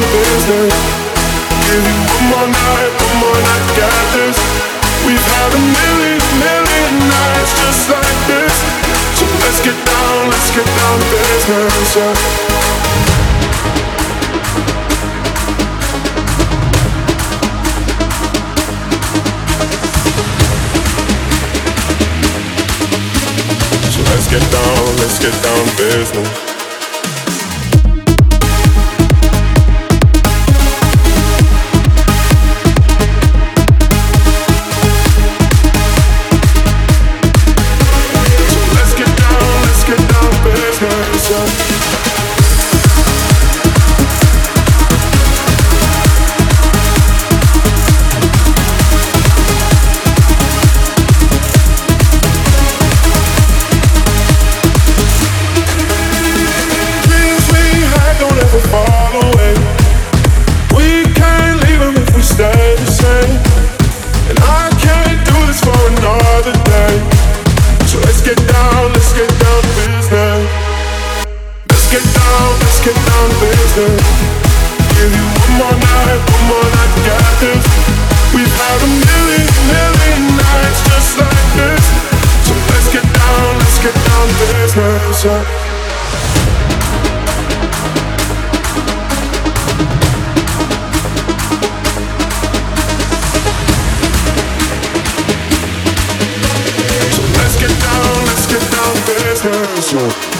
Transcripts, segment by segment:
Business. Give you one more night, one more night, this. We've had a million, million nights just like this. So let's get down, let's get down to business. Yeah. So let's get down, let's get down business. So Let's get down, let's get down, business.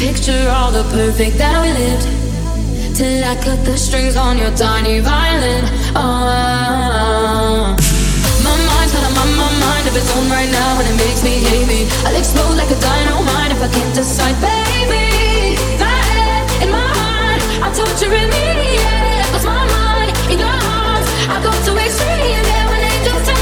Perfect that we lived till I cut the strings on your tiny violin. Oh, my mind's got a my, my mind of its own right now and it makes me hate me. I'll explode like a dynamite if I can't decide, baby. My head in my heart, I'm torturing me. Yeah, cause my mind in your arms, I go to extreme. Yeah, when angels tell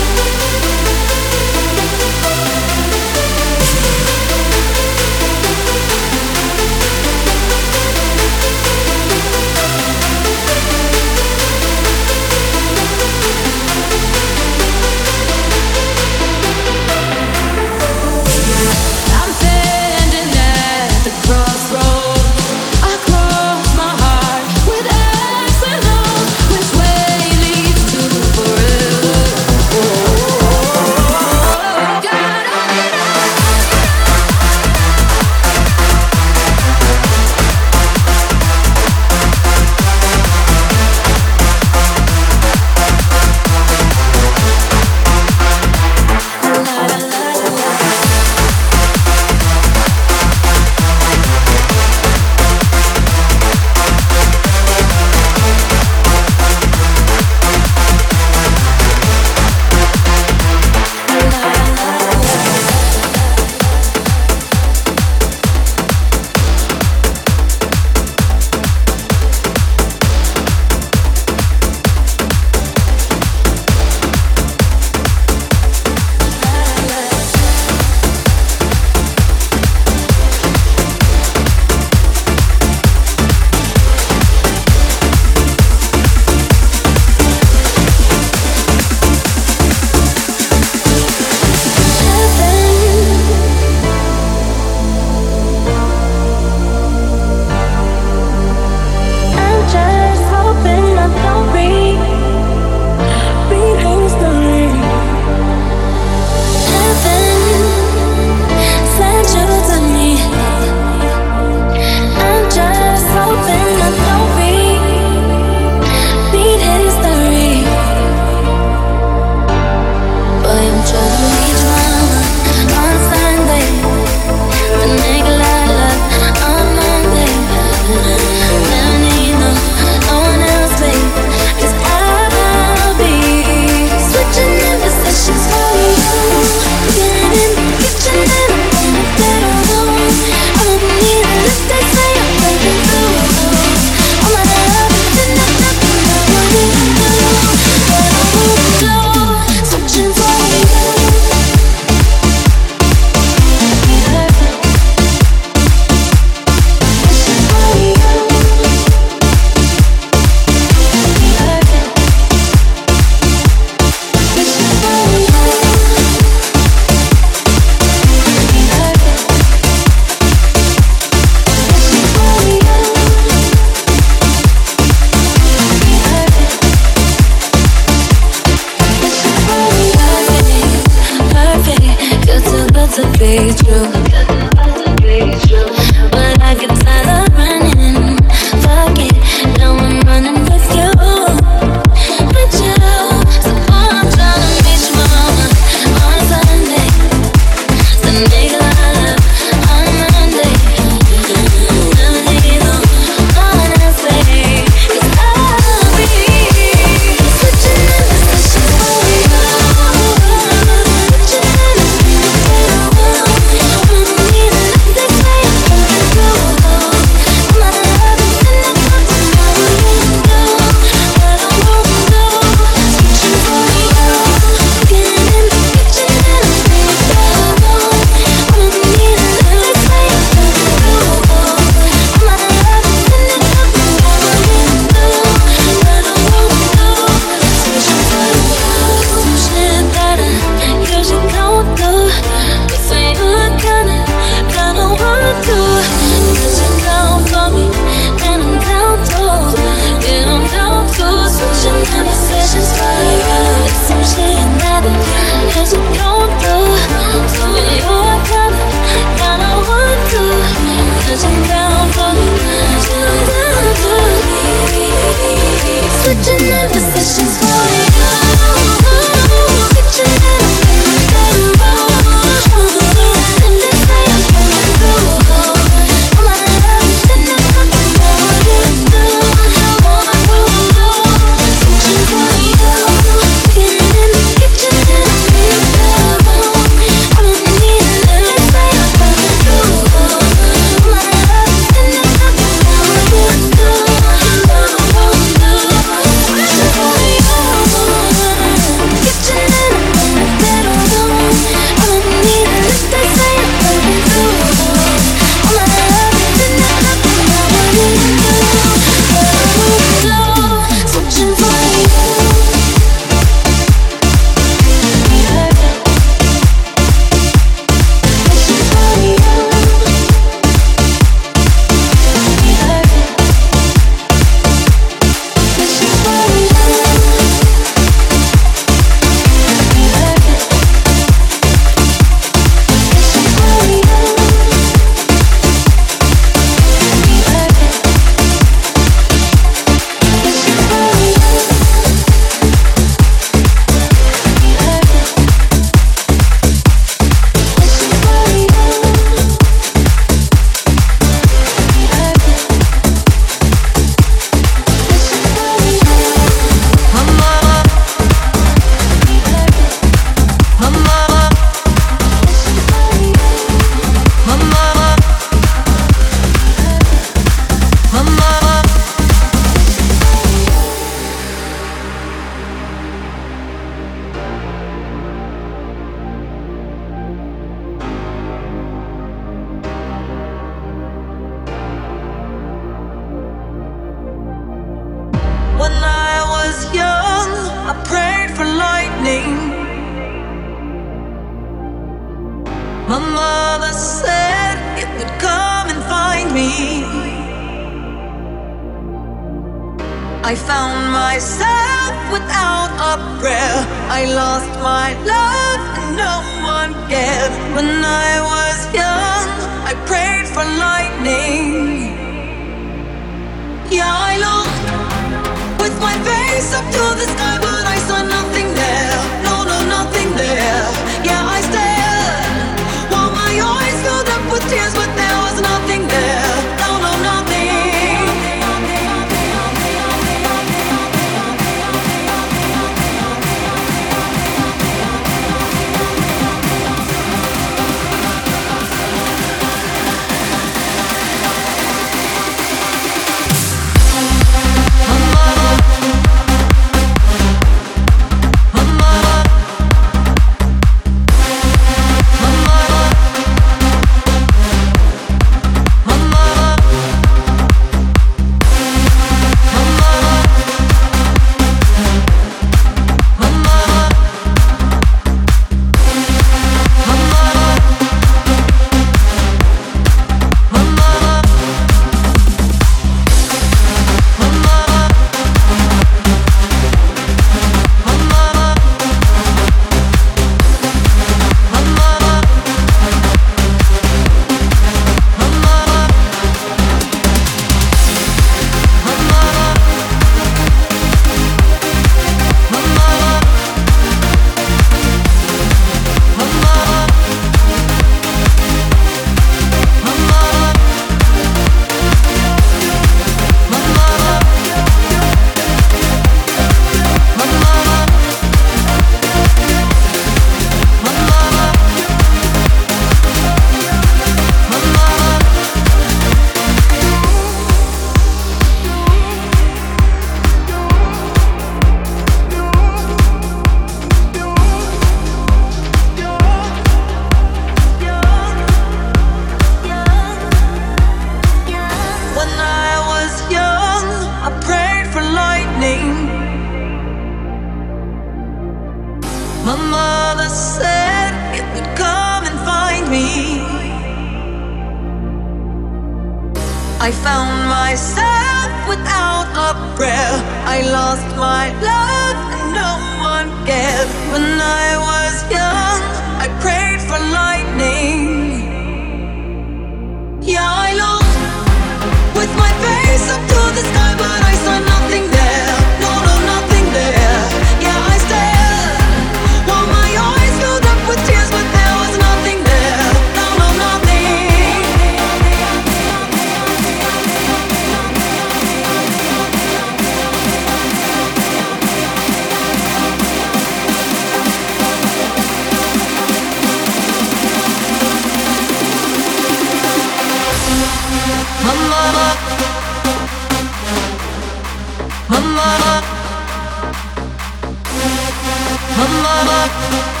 mama,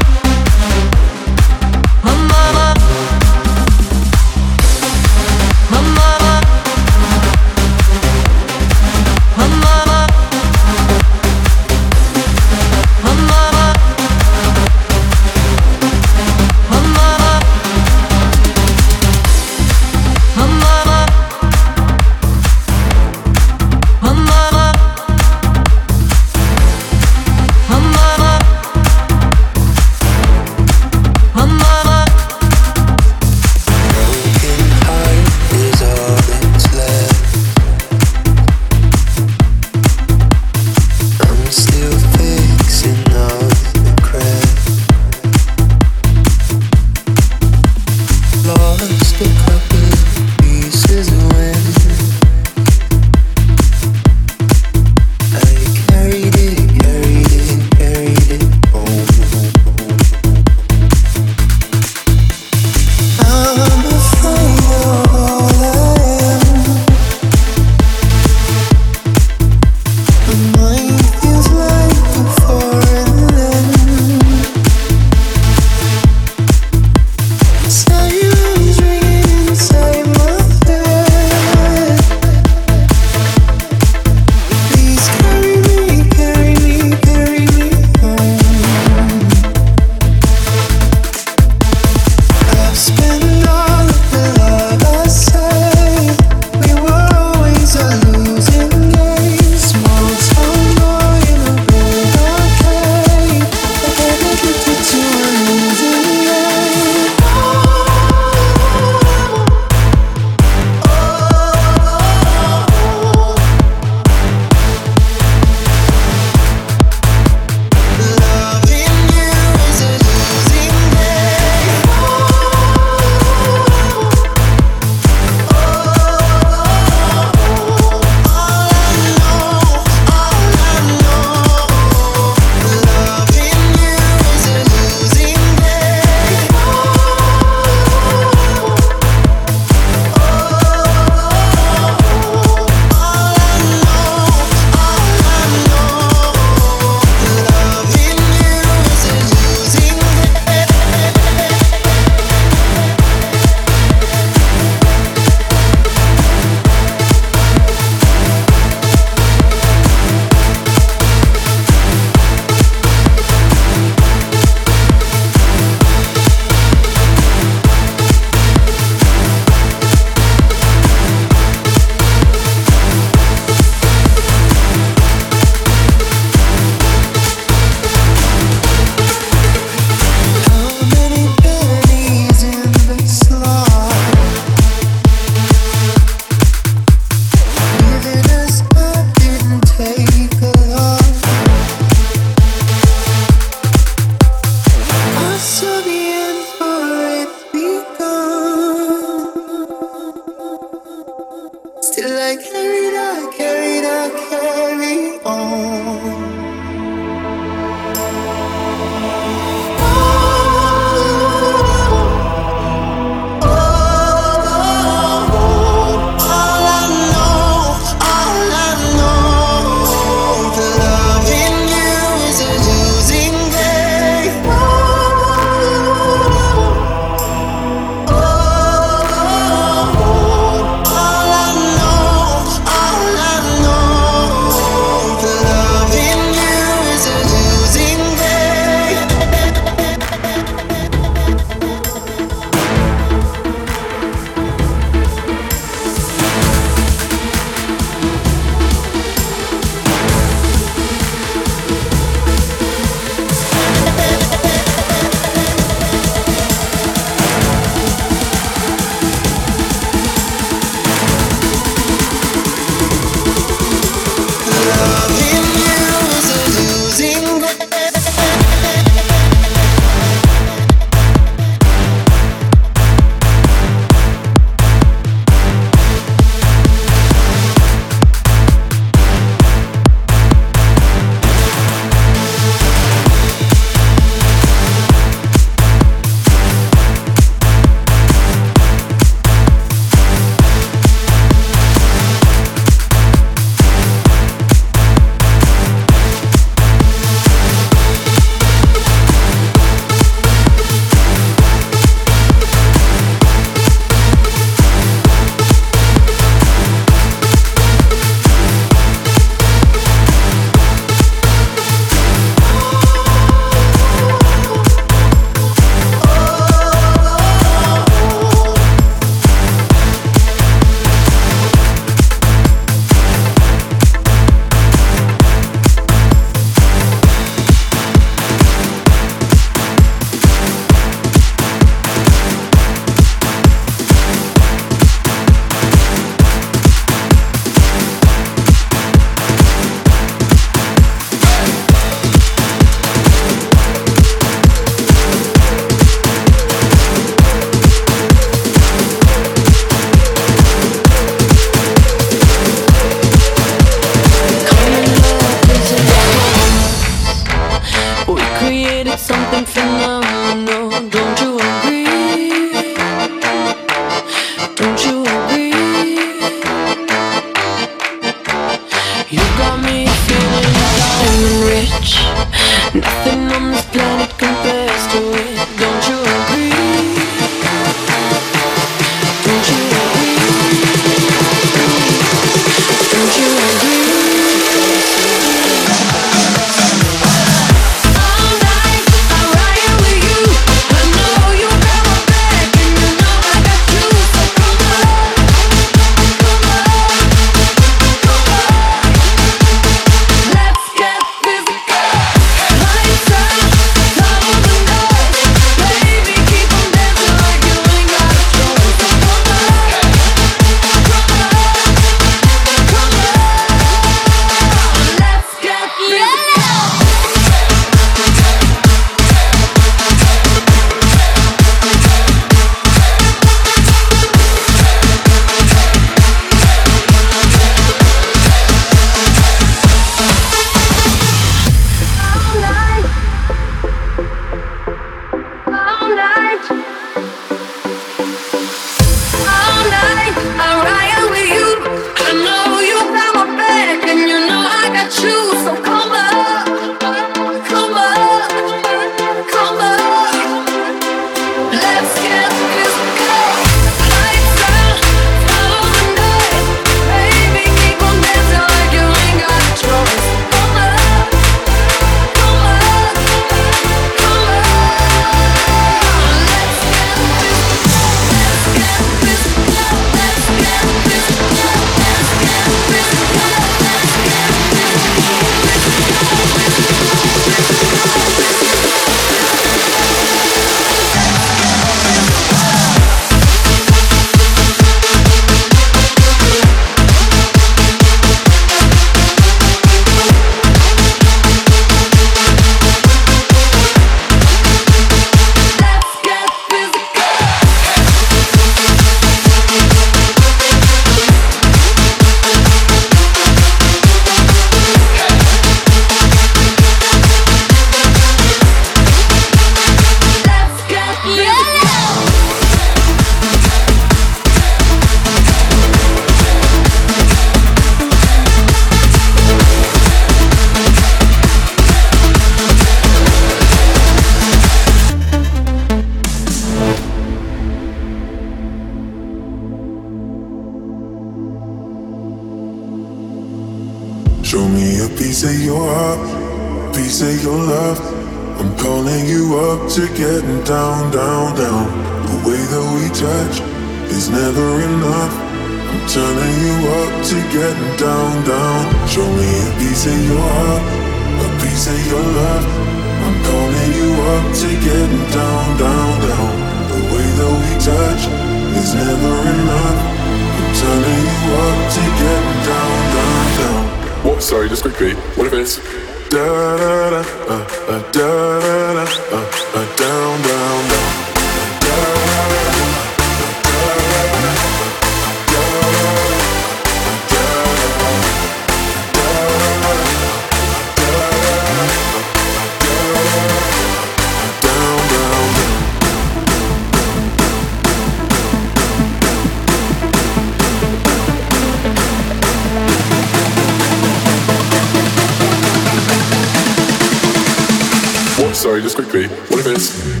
this quickly. What if it's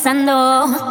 pasando.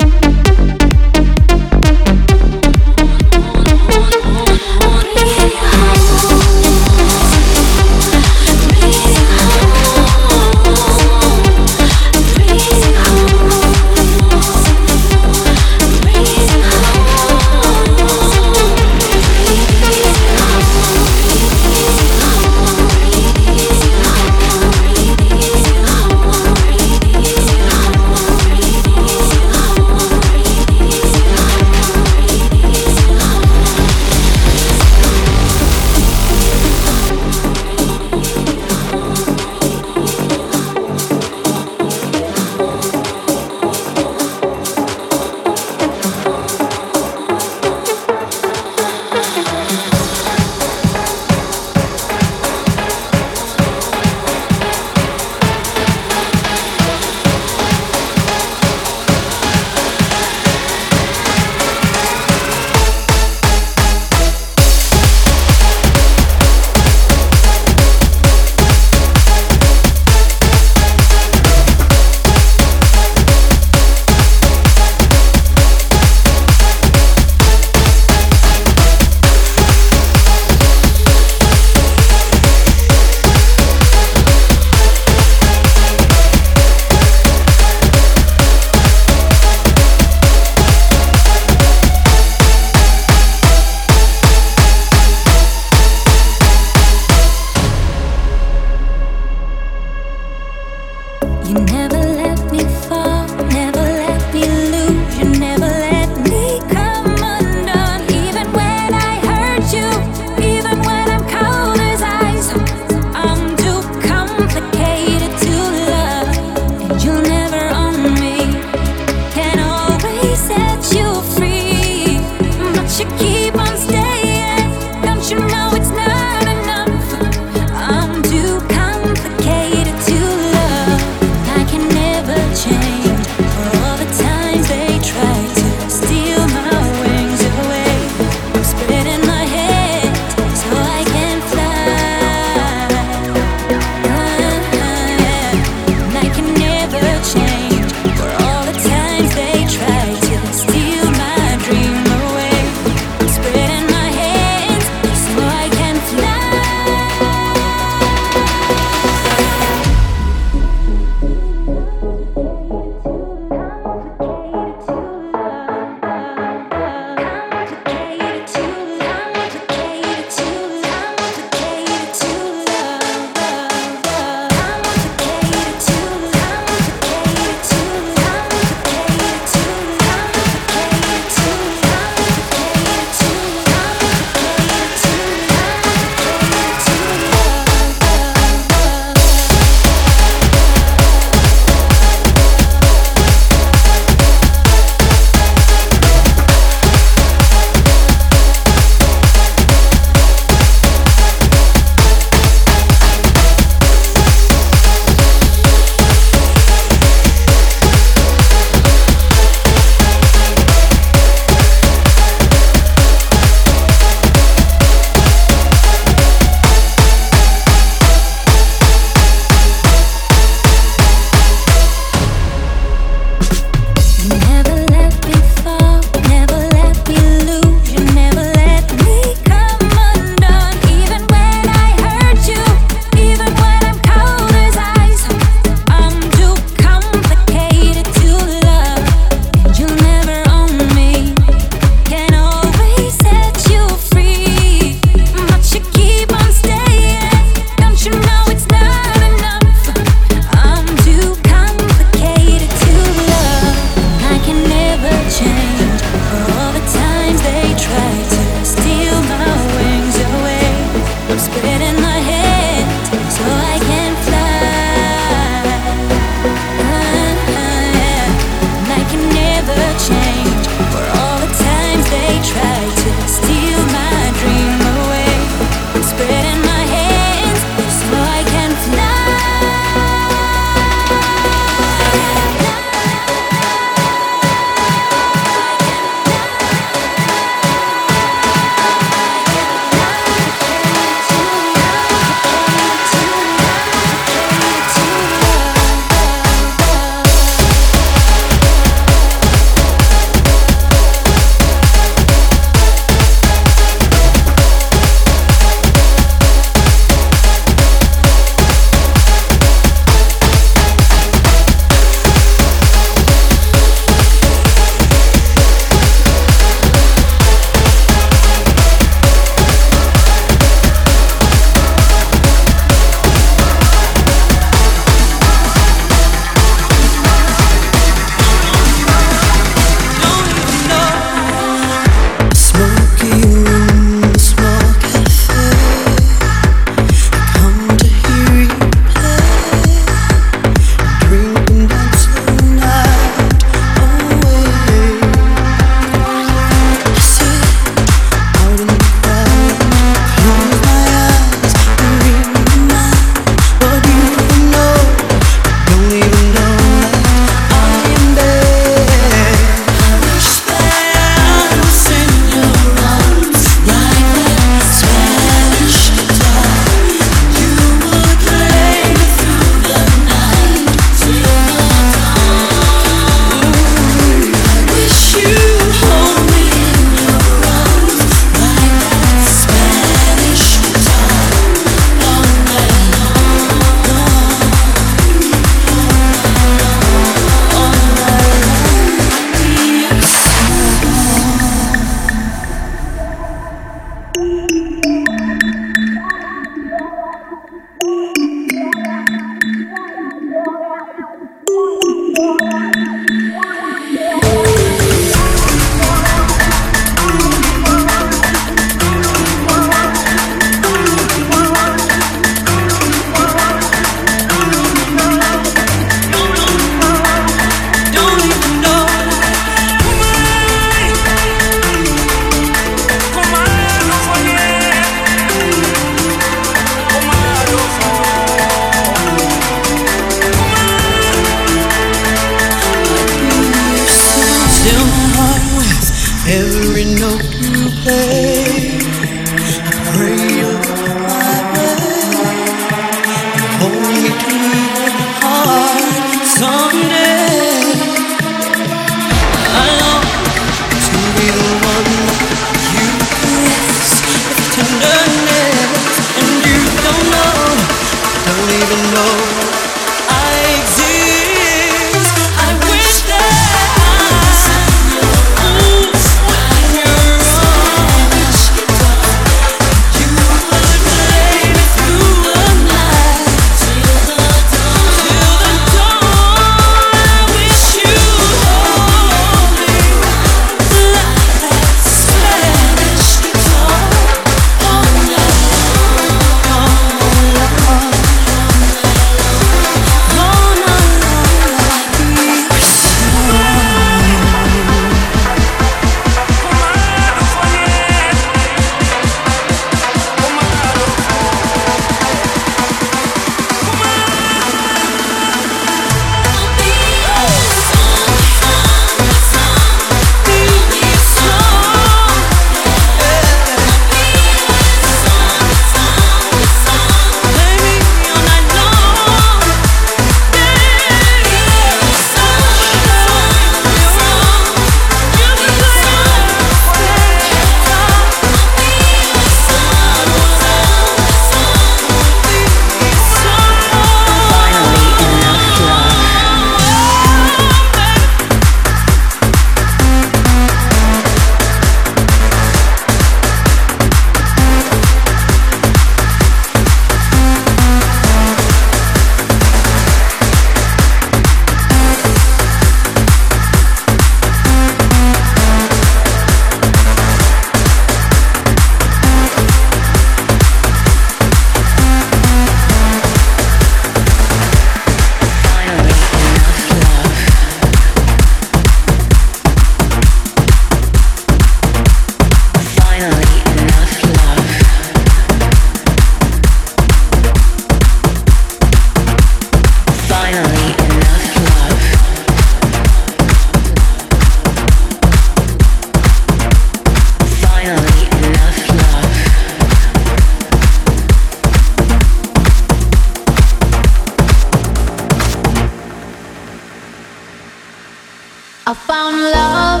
I found love.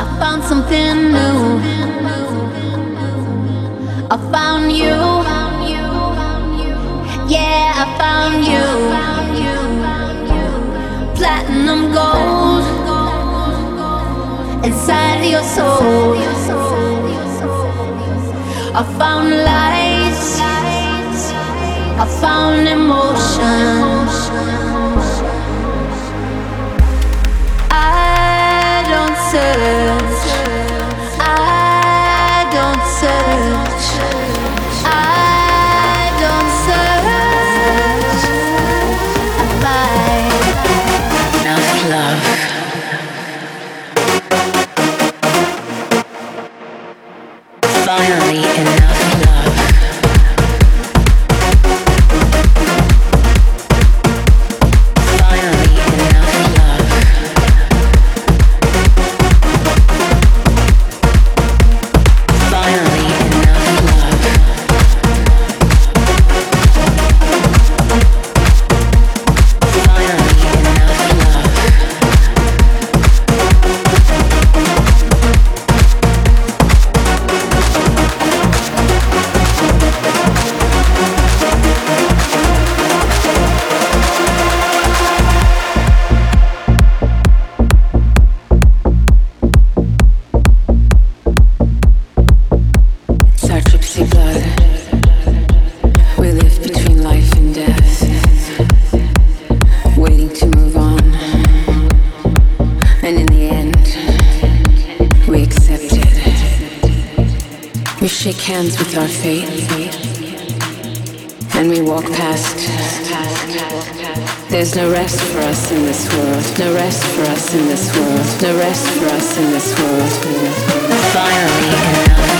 I found something new. I found you. Yeah, I found you. Platinum gold inside your soul. I found lights. I found emotion. Search. Hands with our fate, and we walk past. There's no rest for us in this world. No rest for us in this world. No rest for us in this world. Finally,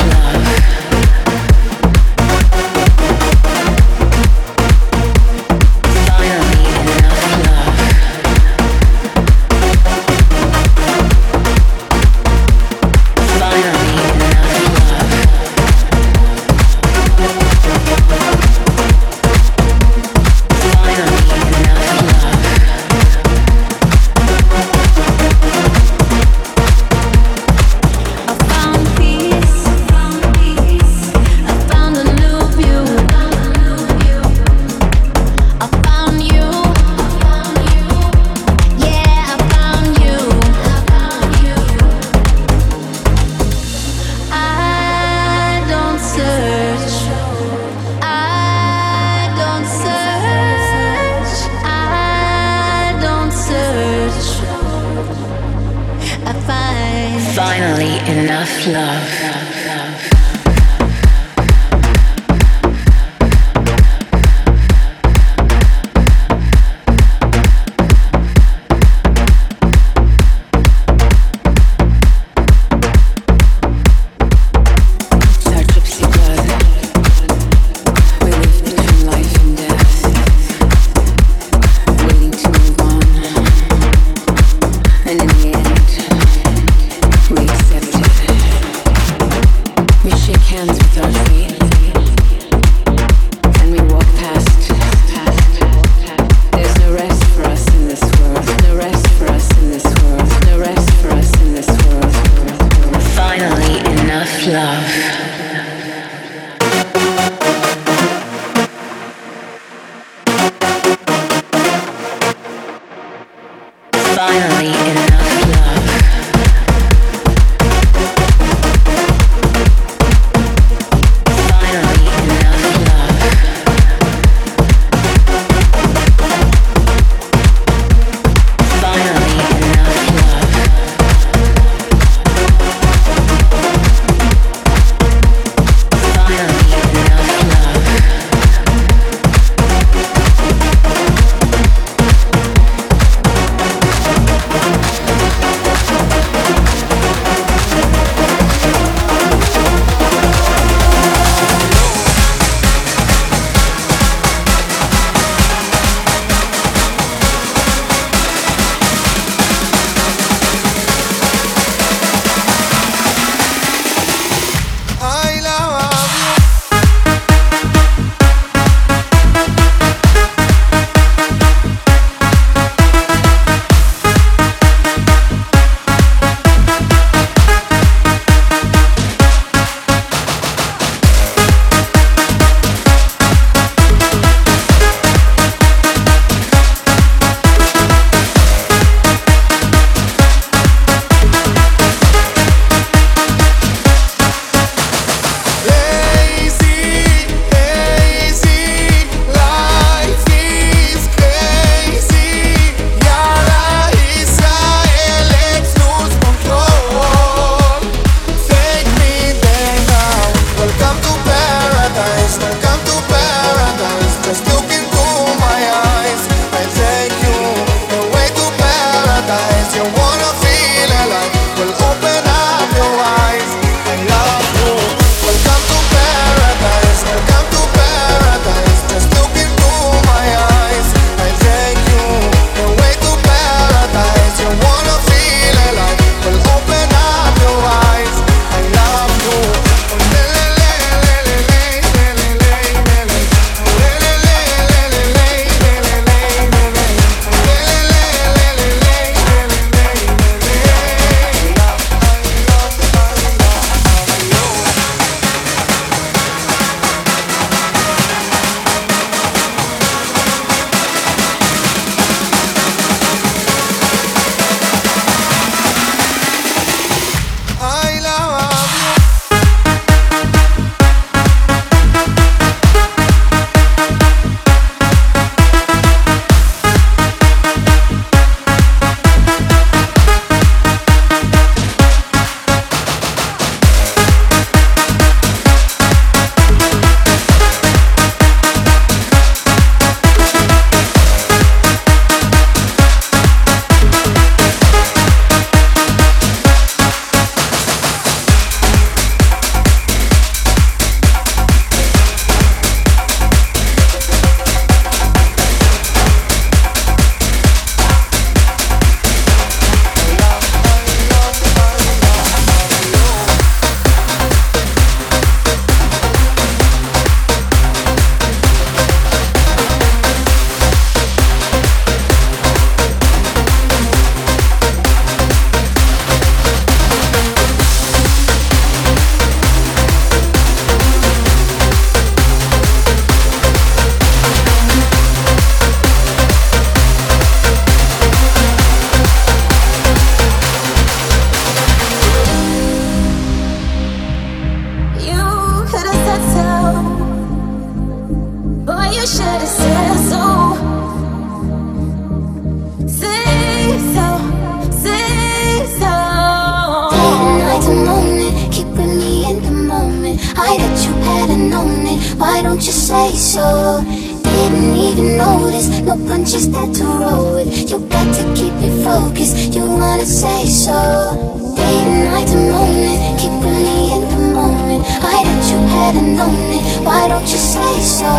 Didn't even notice, no punches that to roll with. You got to keep it focused. You wanna say so? Day and night, the moment, keeping me in the moment. I that you hadn't known it. Why don't you say so?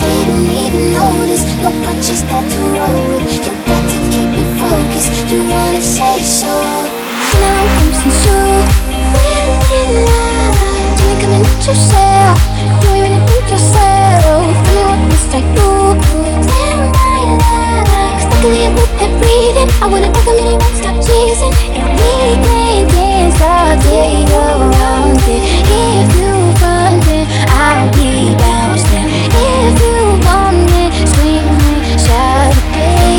Didn't even notice, no punches that to roll with. You got to keep it focused. You wanna say so? Now I'm sincere. When in love, do you come and let yourself? You really think yourself? Tell me what it's like to stand by love. Cause luckily I'm with that breathing. I wanna talk a minute, won't stop chasing. And we can't stop day around it. If you want it, I'll be bouncing. If you want it, shout